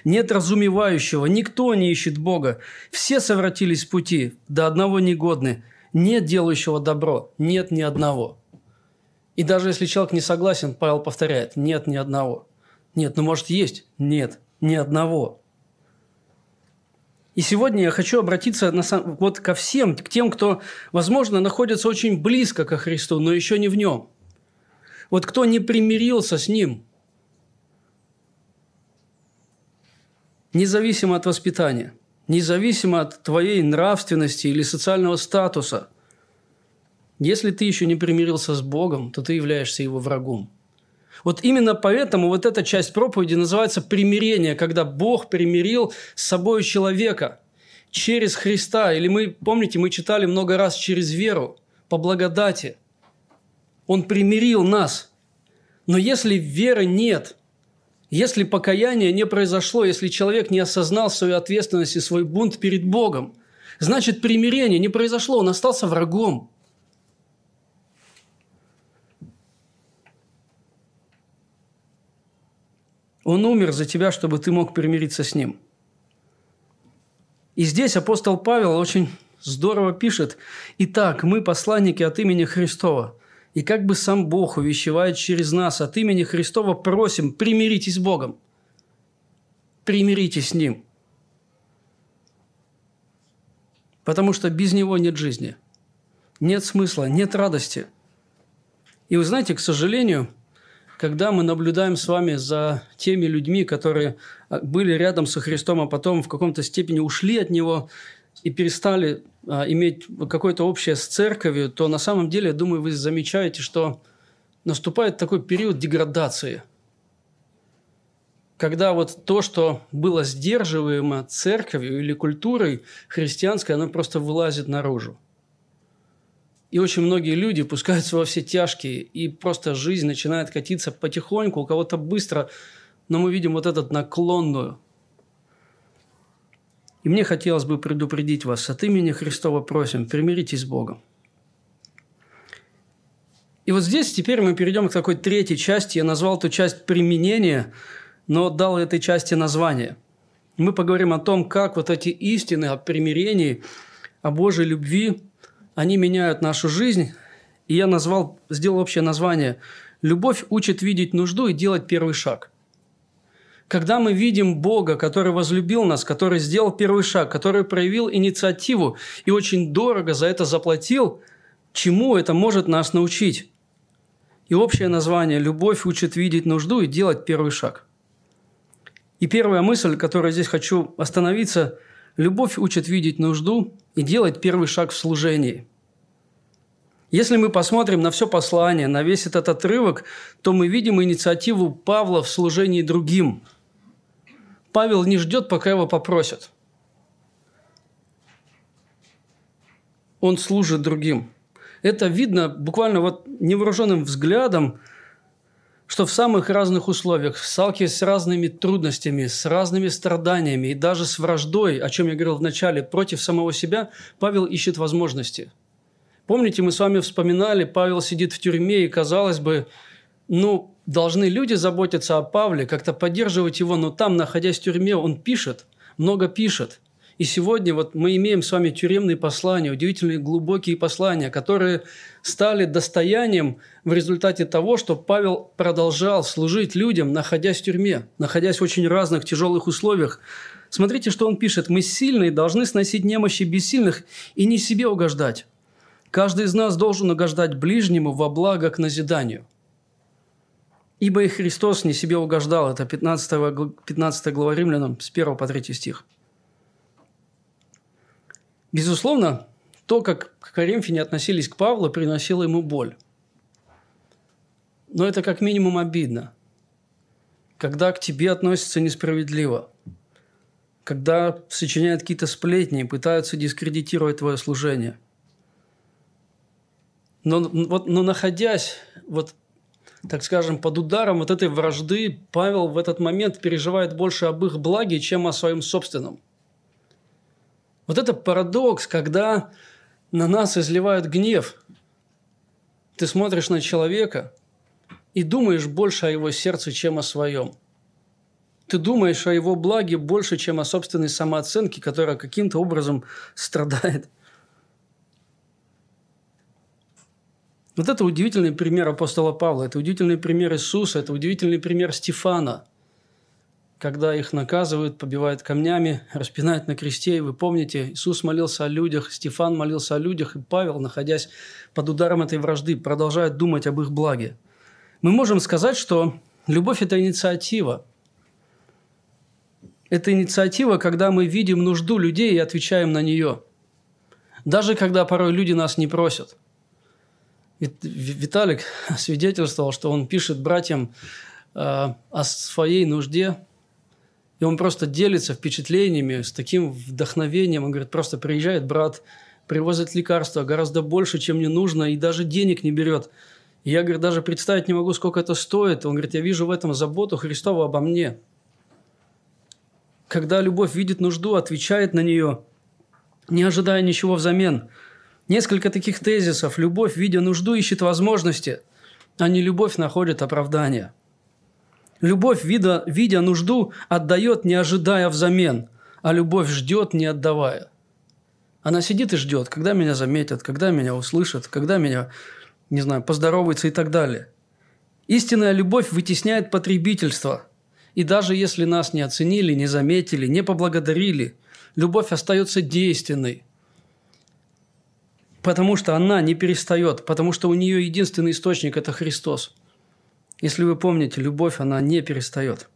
[SPEAKER 2] нет разумевающего, никто не ищет Бога. Все совратились с пути, до одного негодны. Нет делающего добро, нет ни одного. И даже если человек не согласен, Павел повторяет, нет ни одного. Нет, ну может есть? Нет, ни одного. И сегодня я хочу обратиться на, вот ко всем, к тем, кто, возможно, находится очень близко ко Христу, но еще не в нем. Вот кто не примирился с Ним – независимо от воспитания, независимо от твоей нравственности или социального статуса. Если ты еще не примирился с Богом, то ты являешься его врагом. Вот именно поэтому вот эта часть проповеди называется примирение, когда Бог примирил с собой человека через Христа. Или мы, помните, мы читали много раз через веру, по благодати. Он примирил нас. Но если веры нет, если покаяние не произошло, если человек не осознал свою ответственность и свой бунт перед Богом, значит примирение не произошло, он остался врагом. Он умер за тебя, чтобы ты мог примириться с ним. И здесь апостол Павел очень здорово пишет, «Итак, мы посланники от имени Христова, и как бы сам Бог увещевает через нас от имени Христова, просим, примиритесь с Богом. Примиритесь с Ним. Потому что без Него нет жизни, нет смысла, нет радости. И вы знаете, к сожалению, когда мы наблюдаем с вами за теми людьми, которые а, были рядом со Христом, а потом в каком-то степени ушли от Него и перестали а, иметь какое-то общее с церковью, то на самом деле, думаю, вы замечаете, что наступает такой период деградации, когда вот то, что было сдерживаемо церковью или культурой христианской, оно просто вылазит наружу. И очень многие люди пускаются во все тяжкие, и просто жизнь начинает катиться потихоньку, у кого-то быстро, но мы видим вот этот наклонную – и мне хотелось бы предупредить вас, от имени Христова просим, примиритесь с Богом. И вот здесь теперь мы перейдем к такой третьей части. Я назвал эту часть применения, но дал этой части название. Мы поговорим о том, как вот эти истины о примирении, о Божьей любви, они меняют нашу жизнь. И я назвал, сделал общее название «Любовь учит видеть нужду и делать первый шаг». Когда мы видим Бога, который возлюбил нас, который сделал первый шаг, который проявил инициативу и очень дорого за это заплатил, чему это может нас научить? И общее название «Любовь учит видеть нужду и делать первый шаг». И первая мысль, которой здесь хочу остановиться – Любовь учит видеть нужду и делать первый шаг в служении. Если мы посмотрим на все послание, на весь этот отрывок, то мы видим инициативу Павла в служении другим. Павел не ждет, пока его попросят. Он служит другим. Это видно буквально вот невооруженным взглядом – что в самых разных условиях, сталкиваясь с разными трудностями, с разными страданиями и даже с враждой, о чем я говорил в начале, против самого себя, Павел ищет возможности. Помните, мы с вами вспоминали, Павел сидит в тюрьме, и, казалось бы, ну, должны люди заботиться о Павле, как-то поддерживать его, но там, находясь в тюрьме, он пишет, много пишет – и сегодня вот мы имеем с вами тюремные послания, удивительные глубокие послания, которые стали достоянием в результате того, что Павел продолжал служить людям, находясь в тюрьме, находясь в очень разных тяжелых условиях. Смотрите, что он пишет. «Мы сильные должны сносить немощи бессильных и не себе угождать. Каждый из нас должен угождать ближнему во благо к назиданию». «Ибо и Христос не себе угождал». Это 15, 15 глава Римлянам с 1 по 3 стих. Безусловно, то, как коринфяне относились к Павлу, приносило ему боль. Но это как минимум обидно. Когда к тебе относятся несправедливо, когда сочиняют какие-то сплетни и пытаются дискредитировать твое служение. Но, вот, но находясь, вот, так скажем, под ударом вот этой вражды, Павел в этот момент переживает больше об их благе, чем о своем собственном – вот это парадокс, когда на нас изливают гнев. Ты смотришь на человека и думаешь больше о его сердце, чем о своем. Ты думаешь о его благе больше, чем о собственной самооценке, которая каким-то образом страдает. Вот это удивительный пример апостола Павла, это удивительный пример Иисуса, это удивительный пример Стефана – когда их наказывают, побивают камнями, распинают на кресте. И вы помните, Иисус молился о людях, Стефан молился о людях, и Павел, находясь под ударом этой вражды, продолжает думать об их благе. Мы можем сказать, что любовь – это инициатива. Это инициатива, когда мы видим нужду людей и отвечаем на нее. Даже когда порой люди нас не просят. Виталик свидетельствовал, что он пишет братьям э, о своей нужде, и он просто делится впечатлениями с таким вдохновением. Он говорит, просто приезжает брат, привозит лекарства гораздо больше, чем мне нужно, и даже денег не берет. И я, говорит, даже представить не могу, сколько это стоит. Он говорит, я вижу в этом заботу Христова обо мне. Когда любовь видит нужду, отвечает на нее, не ожидая ничего взамен. Несколько таких тезисов. Любовь, видя нужду, ищет возможности, а не любовь находит оправдание – Любовь, видя, видя нужду, отдает, не ожидая взамен, а любовь ждет, не отдавая. Она сидит и ждет, когда меня заметят, когда меня услышат, когда меня, не знаю, поздороваются и так далее. Истинная любовь вытесняет потребительство. И даже если нас не оценили, не заметили, не поблагодарили, любовь остается действенной. Потому что она не перестает, потому что у нее единственный источник – это Христос – если вы помните, любовь, она не перестает.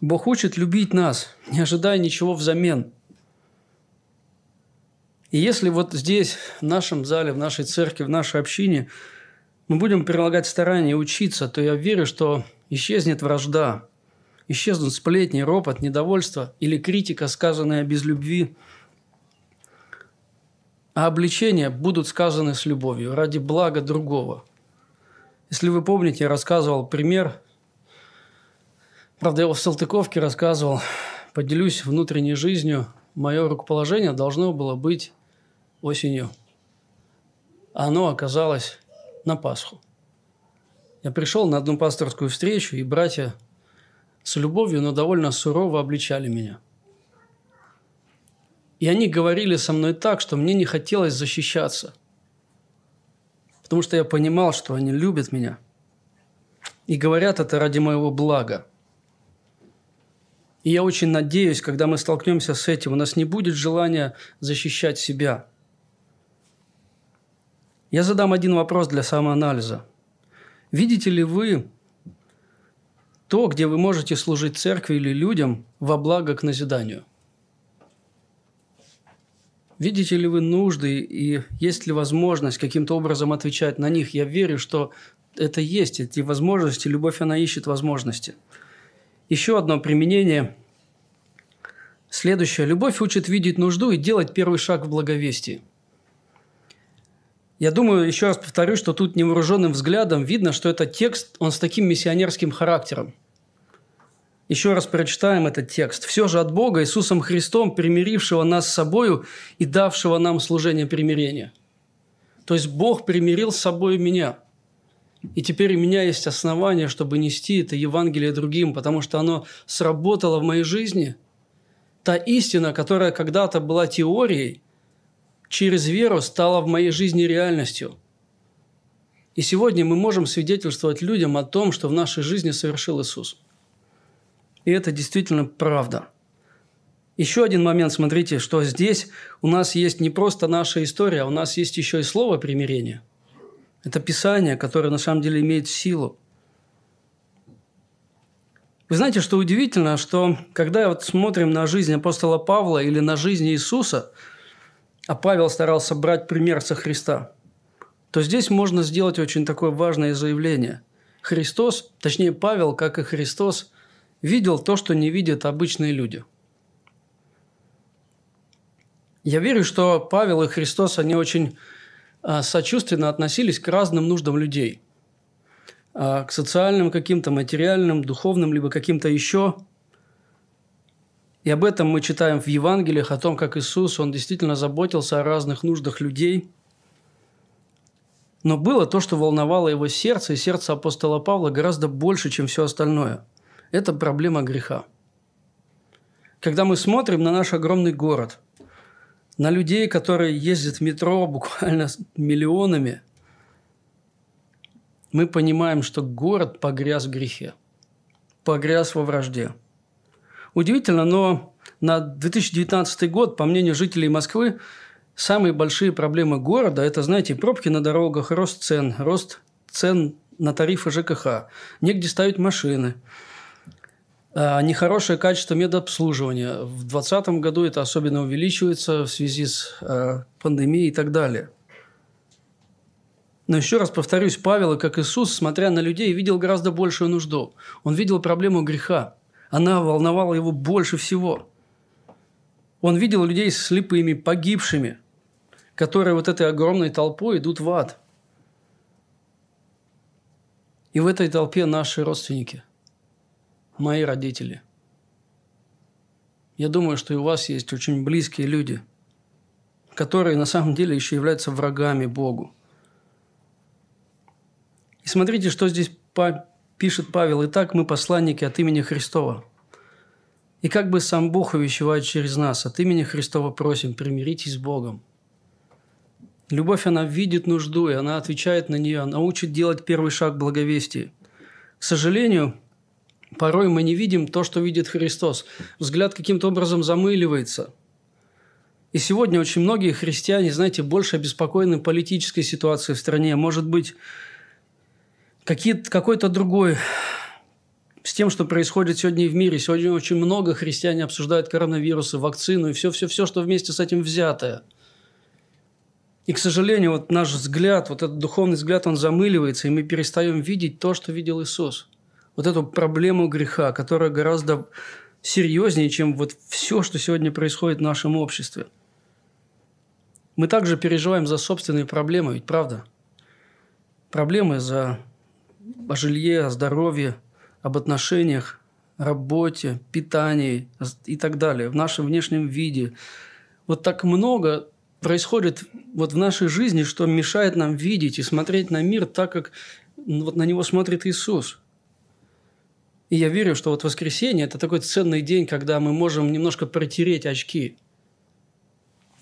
[SPEAKER 2] Бог учит любить нас, не ожидая ничего взамен. И если вот здесь, в нашем зале, в нашей церкви, в нашей общине, мы будем прилагать старания учиться, то я верю, что исчезнет вражда, исчезнут сплетни, ропот, недовольство или критика, сказанная без любви, а обличения будут сказаны с любовью ради блага другого – если вы помните, я рассказывал пример, правда, я его в Салтыковке рассказывал, поделюсь внутренней жизнью. Мое рукоположение должно было быть осенью. А оно оказалось на Пасху. Я пришел на одну пасторскую встречу, и братья с любовью, но довольно сурово обличали меня. И они говорили со мной так, что мне не хотелось защищаться – потому что я понимал, что они любят меня. И говорят это ради моего блага. И я очень надеюсь, когда мы столкнемся с этим, у нас не будет желания защищать себя. Я задам один вопрос для самоанализа. Видите ли вы то, где вы можете служить церкви или людям во благо к назиданию – Видите ли вы нужды и есть ли возможность каким-то образом отвечать на них? Я верю, что это есть, эти возможности, любовь, она ищет возможности. Еще одно применение Следующее. Любовь учит видеть нужду и делать первый шаг в благовестии. Я думаю, еще раз повторю, что тут невооруженным взглядом видно, что этот текст, он с таким миссионерским характером. Еще раз прочитаем этот текст. «Все же от Бога, Иисусом Христом, примирившего нас с собою и давшего нам служение примирения». То есть Бог примирил с собой меня. И теперь у меня есть основания, чтобы нести это Евангелие другим, потому что оно сработало в моей жизни. Та истина, которая когда-то была теорией, через веру стала в моей жизни реальностью. И сегодня мы можем свидетельствовать людям о том, что в нашей жизни совершил Иисус. И это действительно правда. Еще один момент, смотрите, что здесь у нас есть не просто наша история, а у нас есть еще и слово примирения. Это Писание, которое на самом деле имеет силу. Вы знаете, что удивительно, что когда вот смотрим на жизнь апостола Павла или на жизнь Иисуса, а Павел старался брать пример со Христа, то здесь можно сделать очень такое важное заявление. Христос, точнее Павел, как и Христос, видел то, что не видят обычные люди. Я верю, что Павел и Христос, они очень а, сочувственно относились к разным нуждам людей. А, к социальным каким-то, материальным, духовным, либо каким-то еще. И об этом мы читаем в Евангелиях, о том, как Иисус, Он действительно заботился о разных нуждах людей. Но было то, что волновало его сердце, и сердце апостола Павла гораздо больше, чем все остальное – это проблема греха. Когда мы смотрим на наш огромный город, на людей, которые ездят в метро буквально миллионами, мы понимаем, что город погряз в грехе, погряз во вражде. Удивительно, но на 2019 год, по мнению жителей Москвы, самые большие проблемы города – это, знаете, пробки на дорогах, рост цен, рост цен на тарифы ЖКХ, негде ставить машины – нехорошее качество медобслуживания. В 2020 году это особенно увеличивается в связи с э, пандемией и так далее. Но еще раз повторюсь, Павел, как Иисус, смотря на людей, видел гораздо большую нужду. Он видел проблему греха. Она волновала его больше всего. Он видел людей слепыми, погибшими, которые вот этой огромной толпой идут в ад. И в этой толпе наши родственники – мои родители. Я думаю, что и у вас есть очень близкие люди, которые на самом деле еще являются врагами Богу. И смотрите, что здесь пишет Павел. «Итак, мы посланники от имени Христова. И как бы сам Бог увещевает через нас, от имени Христова просим, примиритесь с Богом». Любовь, она видит нужду, и она отвечает на нее, она учит делать первый шаг благовестия. К сожалению, Порой мы не видим то, что видит Христос. Взгляд каким-то образом замыливается. И сегодня очень многие христиане, знаете, больше обеспокоены политической ситуацией в стране. Может быть, какой-то другой с тем, что происходит сегодня в мире. Сегодня очень много христиане обсуждают коронавирусы, вакцину и все-все-все, что вместе с этим взятое. И, к сожалению, вот наш взгляд, вот этот духовный взгляд, он замыливается, и мы перестаем видеть то, что видел Иисус вот эту проблему греха, которая гораздо серьезнее, чем вот все, что сегодня происходит в нашем обществе. Мы также переживаем за собственные проблемы, ведь правда? Проблемы за о жилье, о здоровье, об отношениях, работе, питании и так далее, в нашем внешнем виде. Вот так много происходит вот в нашей жизни, что мешает нам видеть и смотреть на мир так, как вот на него смотрит Иисус – и я верю, что вот воскресенье – это такой ценный день, когда мы можем немножко протереть очки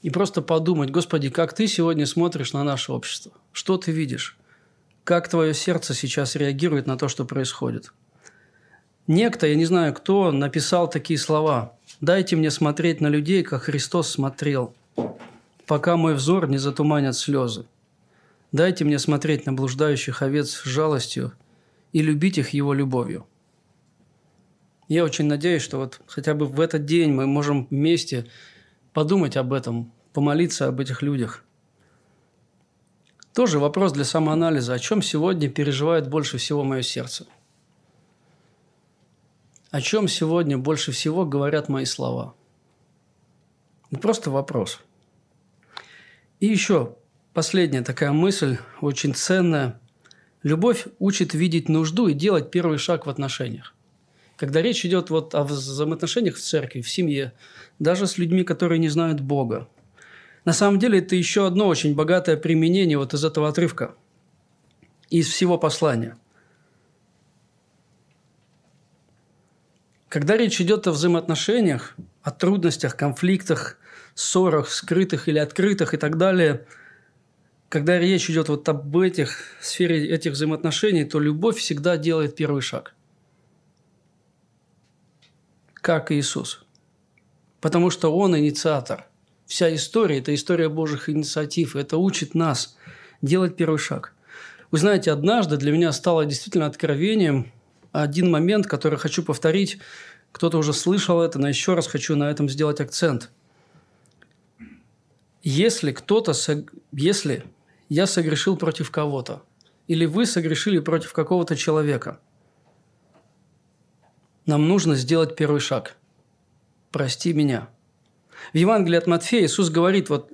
[SPEAKER 2] и просто подумать, Господи, как Ты сегодня смотришь на наше общество? Что Ты видишь? Как Твое сердце сейчас реагирует на то, что происходит? Некто, я не знаю кто, написал такие слова. «Дайте мне смотреть на людей, как Христос смотрел, пока мой взор не затуманят слезы. Дайте мне смотреть на блуждающих овец с жалостью и любить их Его любовью». Я очень надеюсь, что вот хотя бы в этот день мы можем вместе подумать об этом, помолиться об этих людях. Тоже вопрос для самоанализа. О чем сегодня переживает больше всего мое сердце? О чем сегодня больше всего говорят мои слова? Это просто вопрос. И еще последняя такая мысль, очень ценная. Любовь учит видеть нужду и делать первый шаг в отношениях. Когда речь идет вот о взаимоотношениях в церкви, в семье, даже с людьми, которые не знают Бога, на самом деле это еще одно очень богатое применение вот из этого отрывка, из всего послания. Когда речь идет о взаимоотношениях, о трудностях, конфликтах, ссорах, скрытых или открытых и так далее, когда речь идет вот об этих сфере этих взаимоотношений, то любовь всегда делает первый шаг. Как Иисус. Потому что Он инициатор. Вся история – это история Божьих инициатив. Это учит нас делать первый шаг. Вы знаете, однажды для меня стало действительно откровением – один момент, который хочу повторить. Кто-то уже слышал это, но еще раз хочу на этом сделать акцент. Если кто-то, если я согрешил против кого-то, или вы согрешили против какого-то человека, нам нужно сделать первый шаг. Прости меня. В Евангелии от Матфея Иисус говорит вот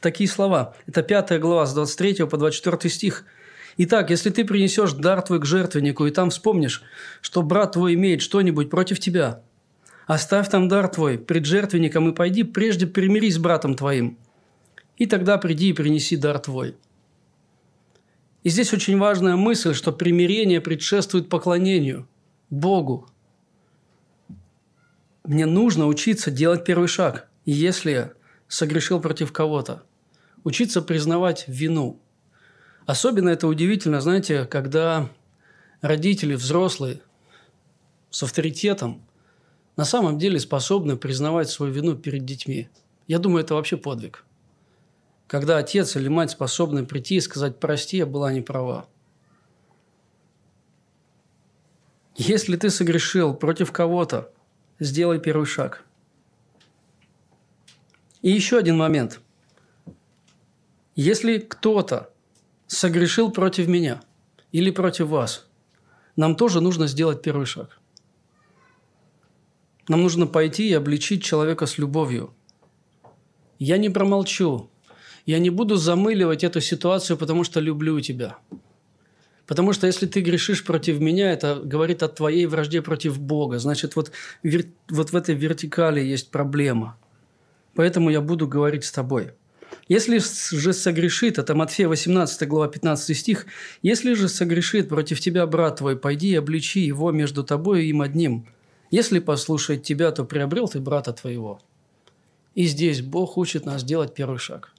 [SPEAKER 2] такие слова. Это 5 глава с 23 по 24 стих – Итак, если ты принесешь дар твой к жертвеннику, и там вспомнишь, что брат твой имеет что-нибудь против тебя, оставь там дар твой пред жертвенником и пойди прежде примирись с братом твоим. И тогда приди и принеси дар твой. И здесь очень важная мысль, что примирение предшествует поклонению Богу. Мне нужно учиться делать первый шаг, если согрешил против кого-то. Учиться признавать вину – Особенно это удивительно, знаете, когда родители, взрослые, с авторитетом, на самом деле способны признавать свою вину перед детьми. Я думаю, это вообще подвиг. Когда отец или мать способны прийти и сказать «прости, я была не права». Если ты согрешил против кого-то, сделай первый шаг. И еще один момент. Если кто-то согрешил против меня или против вас, нам тоже нужно сделать первый шаг. Нам нужно пойти и обличить человека с любовью. Я не промолчу. Я не буду замыливать эту ситуацию, потому что люблю тебя. Потому что если ты грешишь против меня, это говорит о твоей вражде против Бога. Значит, вот, вот в этой вертикали есть проблема. Поэтому я буду говорить с тобой. Если же согрешит, это Матфея 18 глава 15 стих, если же согрешит против тебя брат твой, пойди и обличи его между тобой и им одним. Если послушает тебя, то приобрел ты брата твоего. И здесь Бог учит нас делать первый шаг.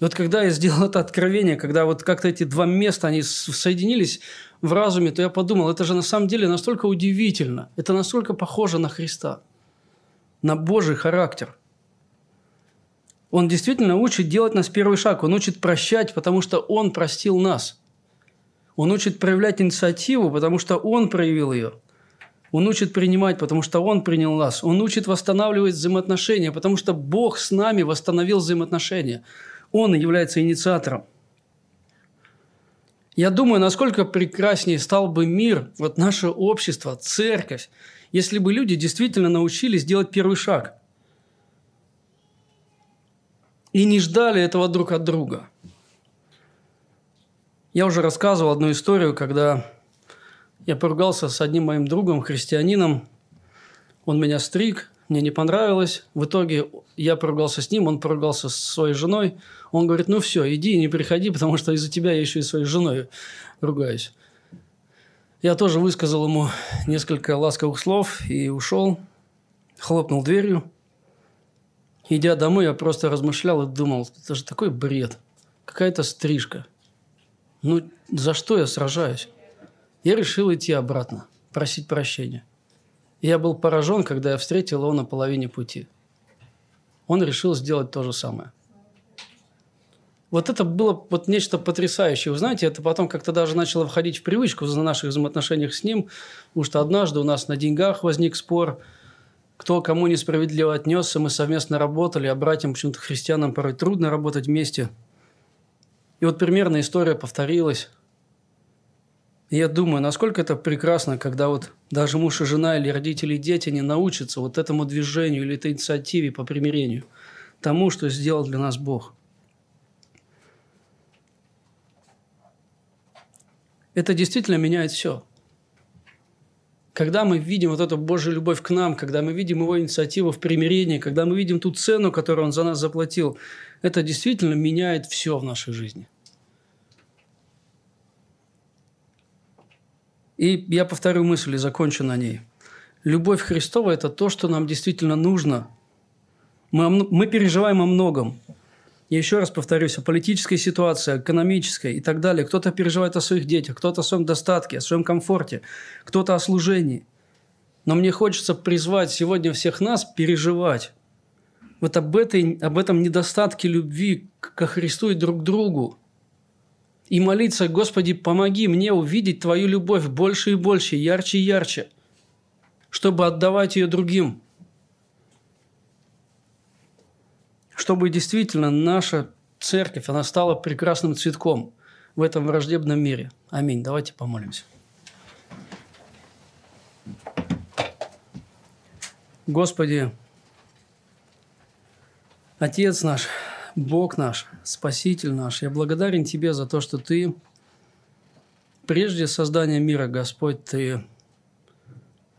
[SPEAKER 2] И вот когда я сделал это откровение, когда вот как-то эти два места, они соединились в разуме, то я подумал, это же на самом деле настолько удивительно, это настолько похоже на Христа, на Божий характер – он действительно учит делать нас первый шаг. Он учит прощать, потому что Он простил нас. Он учит проявлять инициативу, потому что Он проявил ее. Он учит принимать, потому что Он принял нас. Он учит восстанавливать взаимоотношения, потому что Бог с нами восстановил взаимоотношения. Он является инициатором. Я думаю, насколько прекраснее стал бы мир, вот наше общество, церковь, если бы люди действительно научились делать первый шаг – и не ждали этого друг от друга. Я уже рассказывал одну историю, когда я поругался с одним моим другом, христианином. Он меня стриг, мне не понравилось. В итоге я поругался с ним, он поругался с своей женой. Он говорит, ну все, иди не приходи, потому что из-за тебя я еще и своей женой ругаюсь. Я тоже высказал ему несколько ласковых слов и ушел, хлопнул дверью – Идя домой, я просто размышлял и думал, это же такой бред. Какая-то стрижка. Ну, за что я сражаюсь? Я решил идти обратно, просить прощения. Я был поражен, когда я встретил его на половине пути. Он решил сделать то же самое. Вот это было вот нечто потрясающее. Вы знаете, это потом как-то даже начало входить в привычку за наших взаимоотношениях с ним, потому что однажды у нас на деньгах возник спор – кто кому несправедливо отнесся, мы совместно работали, а братьям, почему-то христианам порой трудно работать вместе. И вот примерно история повторилась. Я думаю, насколько это прекрасно, когда вот даже муж и жена или родители и дети не научатся вот этому движению или этой инициативе по примирению, тому, что сделал для нас Бог. Это действительно меняет все. Когда мы видим вот эту Божью любовь к нам, когда мы видим Его инициативу в примирении, когда мы видим ту цену, которую Он за нас заплатил, это действительно меняет все в нашей жизни – И я повторю мысль и закончу на ней. Любовь Христова – это то, что нам действительно нужно. Мы, мы переживаем о многом. Я еще раз повторюсь, о политической ситуации, экономической и так далее. Кто-то переживает о своих детях, кто-то о своем достатке, о своем комфорте, кто-то о служении. Но мне хочется призвать сегодня всех нас переживать вот об, этой, об этом недостатке любви ко Христу и друг к другу и молиться, Господи, помоги мне увидеть Твою любовь больше и больше, ярче и ярче, чтобы отдавать ее другим. Чтобы действительно наша церковь, она стала прекрасным цветком в этом враждебном мире. Аминь. Давайте помолимся. Господи, Отец наш, Бог наш, Спаситель наш, я благодарен Тебе за то, что Ты прежде создания мира, Господь, Ты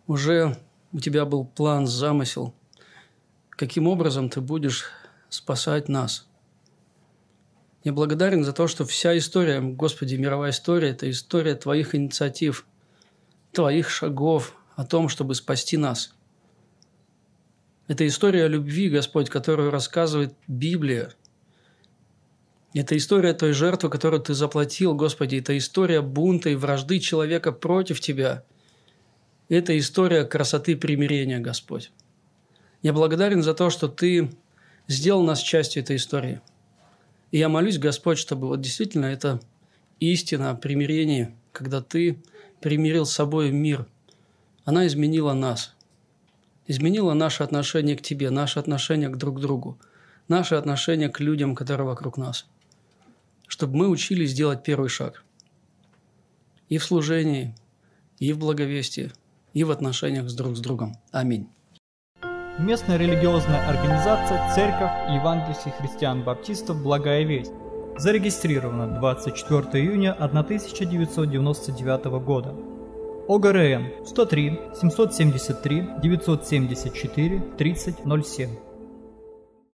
[SPEAKER 2] уже у Тебя был план, замысел, каким образом Ты будешь спасать нас. Я благодарен за то, что вся история, Господи, мировая история – это история Твоих инициатив, Твоих шагов о том, чтобы спасти нас. Это история любви, Господь, которую рассказывает Библия – это история той жертвы, которую ты заплатил, Господи. Это история бунта и вражды человека против Тебя. Это история красоты примирения, Господь. Я благодарен за то, что Ты сделал нас частью этой истории. И я молюсь, Господь, чтобы вот действительно это истина о примирении, когда Ты примирил с собой мир, она изменила нас, изменила наше отношение к Тебе, наше отношение к друг другу, наше отношение к людям, которые вокруг нас – чтобы мы учились делать первый шаг. И в служении, и в благовестии, и в отношениях с друг с другом. Аминь.
[SPEAKER 1] Местная религиозная организация Церковь Евангельских христиан-баптистов «Благая весть» зарегистрирована 24 июня 1999 года. ОГРН 103 773 974 3007